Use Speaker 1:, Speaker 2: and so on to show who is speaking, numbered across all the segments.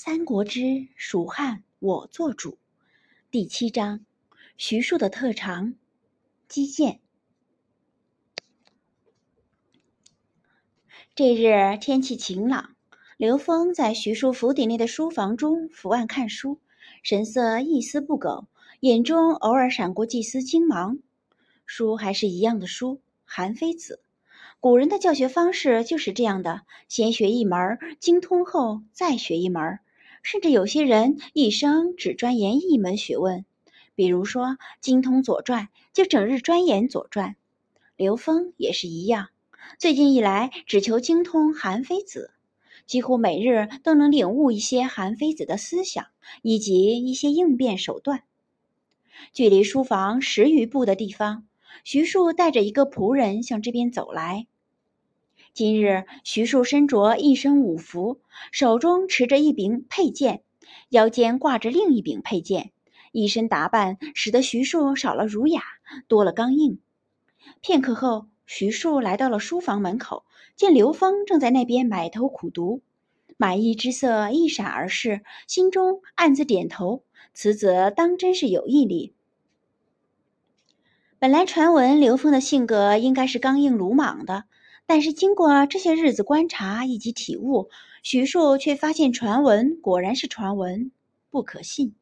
Speaker 1: 三国之蜀汉我做主第七章：徐庶的特长——击剑。这日天气晴朗，刘峰在徐庶府邸内的书房中伏案看书，神色一丝不苟，眼中偶尔闪过几丝惊芒。书还是一样的书，《韩非子》。古人的教学方式就是这样的：先学一门，精通后再学一门。甚至有些人一生只钻研一门学问，比如说精通《左传》，就整日钻研《左传》。刘峰也是一样，最近以来只求精通《韩非子》，几乎每日都能领悟一些韩非子的思想以及一些应变手段。距离书房十余步的地方。徐庶带着一个仆人向这边走来。今日，徐庶身着一身武服，手中持着一柄佩剑，腰间挂着另一柄佩剑，一身打扮使得徐庶少了儒雅，多了刚硬。片刻后，徐庶来到了书房门口，见刘峰正在那边埋头苦读，满意之色一闪而逝，心中暗自点头：此子当真是有毅力。本来传闻刘峰的性格应该是刚硬鲁莽的，但是经过这些日子观察以及体悟，徐庶却发现传闻果然是传闻，不可信。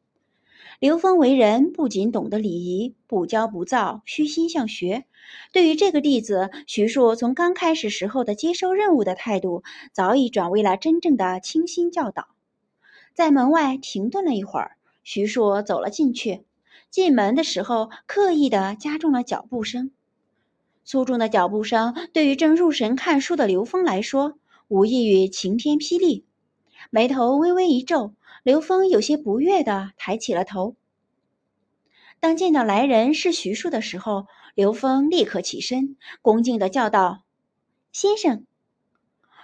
Speaker 1: 刘峰为人不仅懂得礼仪，不骄不躁，虚心向学。对于这个弟子，徐庶从刚开始时候的接收任务的态度，早已转为了真正的倾心教导。在门外停顿了一会儿，徐庶走了进去。进门的时候，刻意的加重了脚步声。粗重的脚步声对于正入神看书的刘峰来说，无异于晴天霹雳。眉头微微一皱，刘峰有些不悦的抬起了头。当见到来人是徐庶的时候，刘峰立刻起身，恭敬的叫道：“先生。”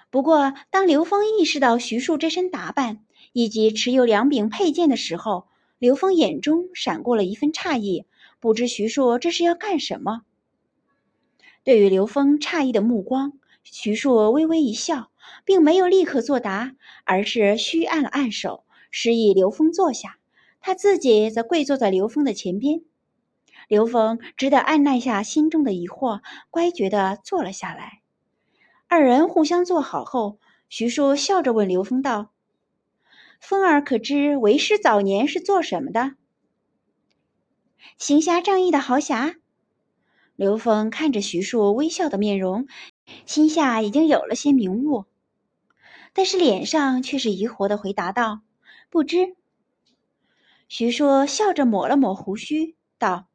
Speaker 1: 不过，当刘峰意识到徐庶这身打扮以及持有两柄佩剑的时候，刘峰眼中闪过了一份诧异，不知徐庶这是要干什么。对于刘峰诧异的目光，徐庶微微一笑，并没有立刻作答，而是虚按了按手，示意刘峰坐下。他自己则跪坐在刘峰的前边。刘峰只得按捺下心中的疑惑，乖觉地坐了下来。二人互相坐好后，徐庶笑着问刘峰道。风儿可知为师早年是做什么的？行侠仗义的豪侠。刘峰看着徐庶微笑的面容，心下已经有了些明悟，但是脸上却是疑惑的回答道：“不知。”徐庶笑着抹了抹胡须，道：“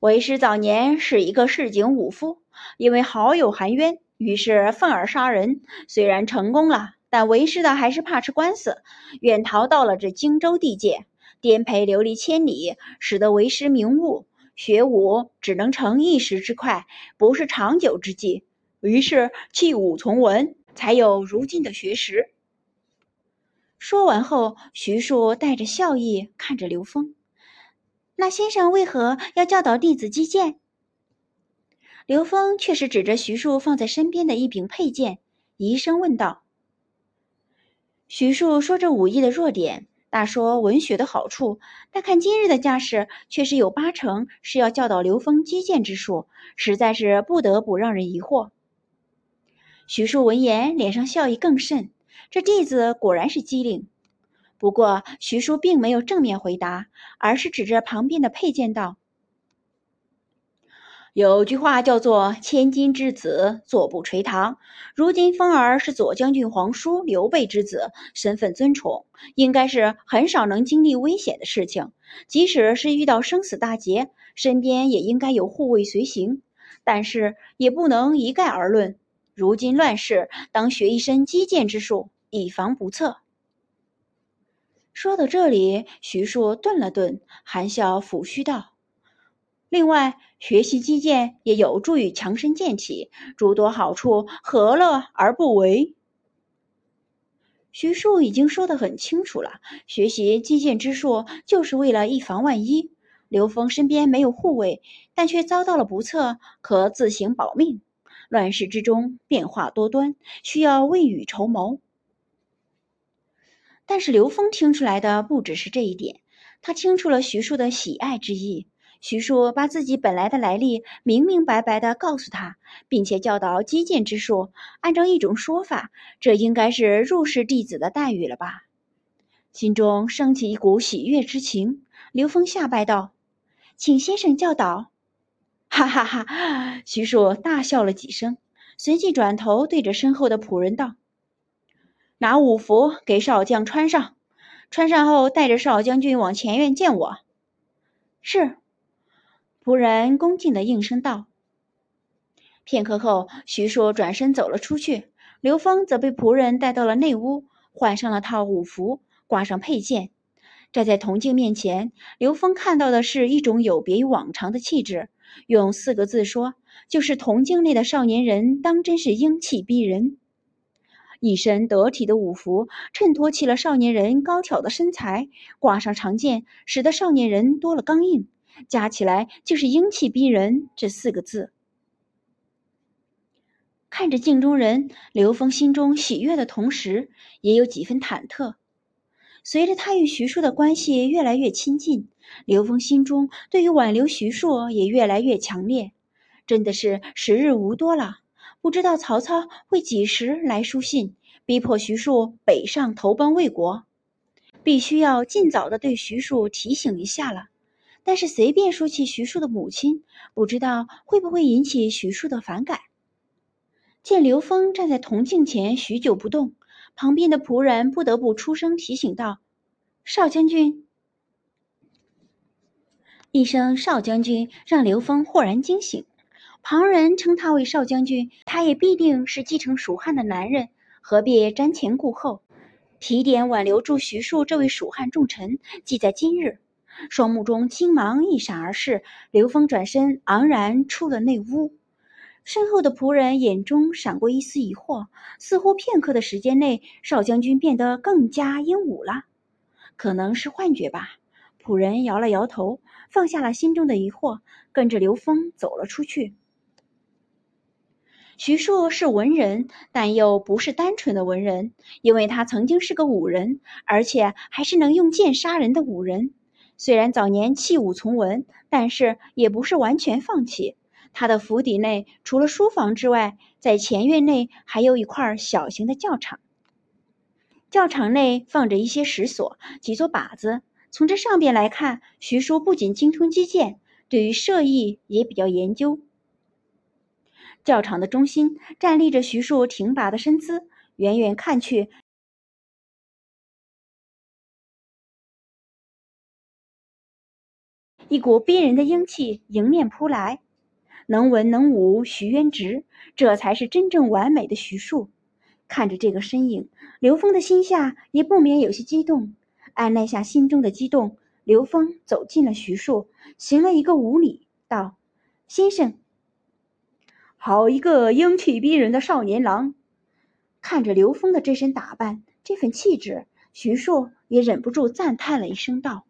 Speaker 1: 为师早年是一个市井武夫，因为好友含冤，于是愤而杀人，虽然成功了。”但为师的还是怕吃官司，远逃到了这荆州地界，颠沛流离千里，使得为师明悟，学武只能成一时之快，不是长久之计。于是弃武从文，才有如今的学识。说完后，徐庶带着笑意看着刘峰：“那先生为何要教导弟子击剑？”刘峰却是指着徐庶放在身边的一柄佩剑，疑声问道。徐庶说着武艺的弱点，大说文学的好处，但看今日的架势，却是有八成是要教导刘峰击剑之术，实在是不得不让人疑惑。徐庶闻言，脸上笑意更甚，这弟子果然是机灵。不过，徐庶并没有正面回答，而是指着旁边的佩剑道。有句话叫做“千金之子，坐不垂堂”。如今风儿是左将军皇叔刘备之子，身份尊崇，应该是很少能经历危险的事情。即使是遇到生死大劫，身边也应该有护卫随行。但是也不能一概而论。如今乱世，当学一身击剑之术，以防不测。说到这里，徐庶顿了顿，含笑抚须道。另外，学习击剑也有助于强身健体，诸多好处，何乐而不为？徐庶已经说得很清楚了，学习击剑之术就是为了以防万一。刘峰身边没有护卫，但却遭到了不测，可自行保命。乱世之中，变化多端，需要未雨绸缪。但是刘峰听出来的不只是这一点，他听出了徐庶的喜爱之意。徐庶把自己本来的来历明明白白地告诉他，并且教导击剑之术。按照一种说法，这应该是入室弟子的待遇了吧？心中升起一股喜悦之情。刘峰下拜道：“请先生教导。”哈哈哈！徐庶大笑了几声，随即转头对着身后的仆人道：“拿五服给少将穿上，穿上后带着少将军往前院见我。”是。仆人恭敬的应声道。片刻后，徐硕转身走了出去，刘峰则被仆人带到了内屋，换上了套武服，挂上佩剑，站在铜镜面前。刘峰看到的是一种有别于往常的气质，用四个字说，就是铜镜内的少年人当真是英气逼人。一身得体的武服衬托起了少年人高挑的身材，挂上长剑，使得少年人多了刚硬。加起来就是英气逼人这四个字。看着镜中人，刘峰心中喜悦的同时，也有几分忐忑。随着他与徐庶的关系越来越亲近，刘峰心中对于挽留徐庶也越来越强烈。真的是时日无多了，不知道曹操会几时来书信，逼迫徐庶北上投奔魏国。必须要尽早的对徐庶提醒一下了。但是随便说起徐庶的母亲，不知道会不会引起徐庶的反感。见刘峰站在铜镜前许久不动，旁边的仆人不得不出声提醒道：“少将军。”一声“少将军”让刘峰豁然惊醒。旁人称他为少将军，他也必定是继承蜀汉的男人，何必瞻前顾后？提点挽留住徐庶这位蜀汉重臣，记在今日。双目中青芒一闪而逝，刘峰转身昂然出了内屋。身后的仆人眼中闪过一丝疑惑，似乎片刻的时间内，少将军变得更加英武了。可能是幻觉吧。仆人摇了摇头，放下了心中的疑惑，跟着刘峰走了出去。徐庶是文人，但又不是单纯的文人，因为他曾经是个武人，而且还是能用剑杀人的武人。虽然早年弃武从文，但是也不是完全放弃。他的府邸内除了书房之外，在前院内还有一块小型的教场。教场内放着一些石锁、几座靶子。从这上边来看，徐庶不仅精通击剑，对于射艺也比较研究。教场的中心站立着徐庶挺拔的身姿，远远看去。一股逼人的英气迎面扑来，能文能武，徐渊直，这才是真正完美的徐庶。看着这个身影，刘峰的心下也不免有些激动。按捺下心中的激动，刘峰走进了徐庶，行了一个无礼，道：“先生，好一个英气逼人的少年郎！”看着刘峰的这身打扮，这份气质，徐庶也忍不住赞叹了一声，道。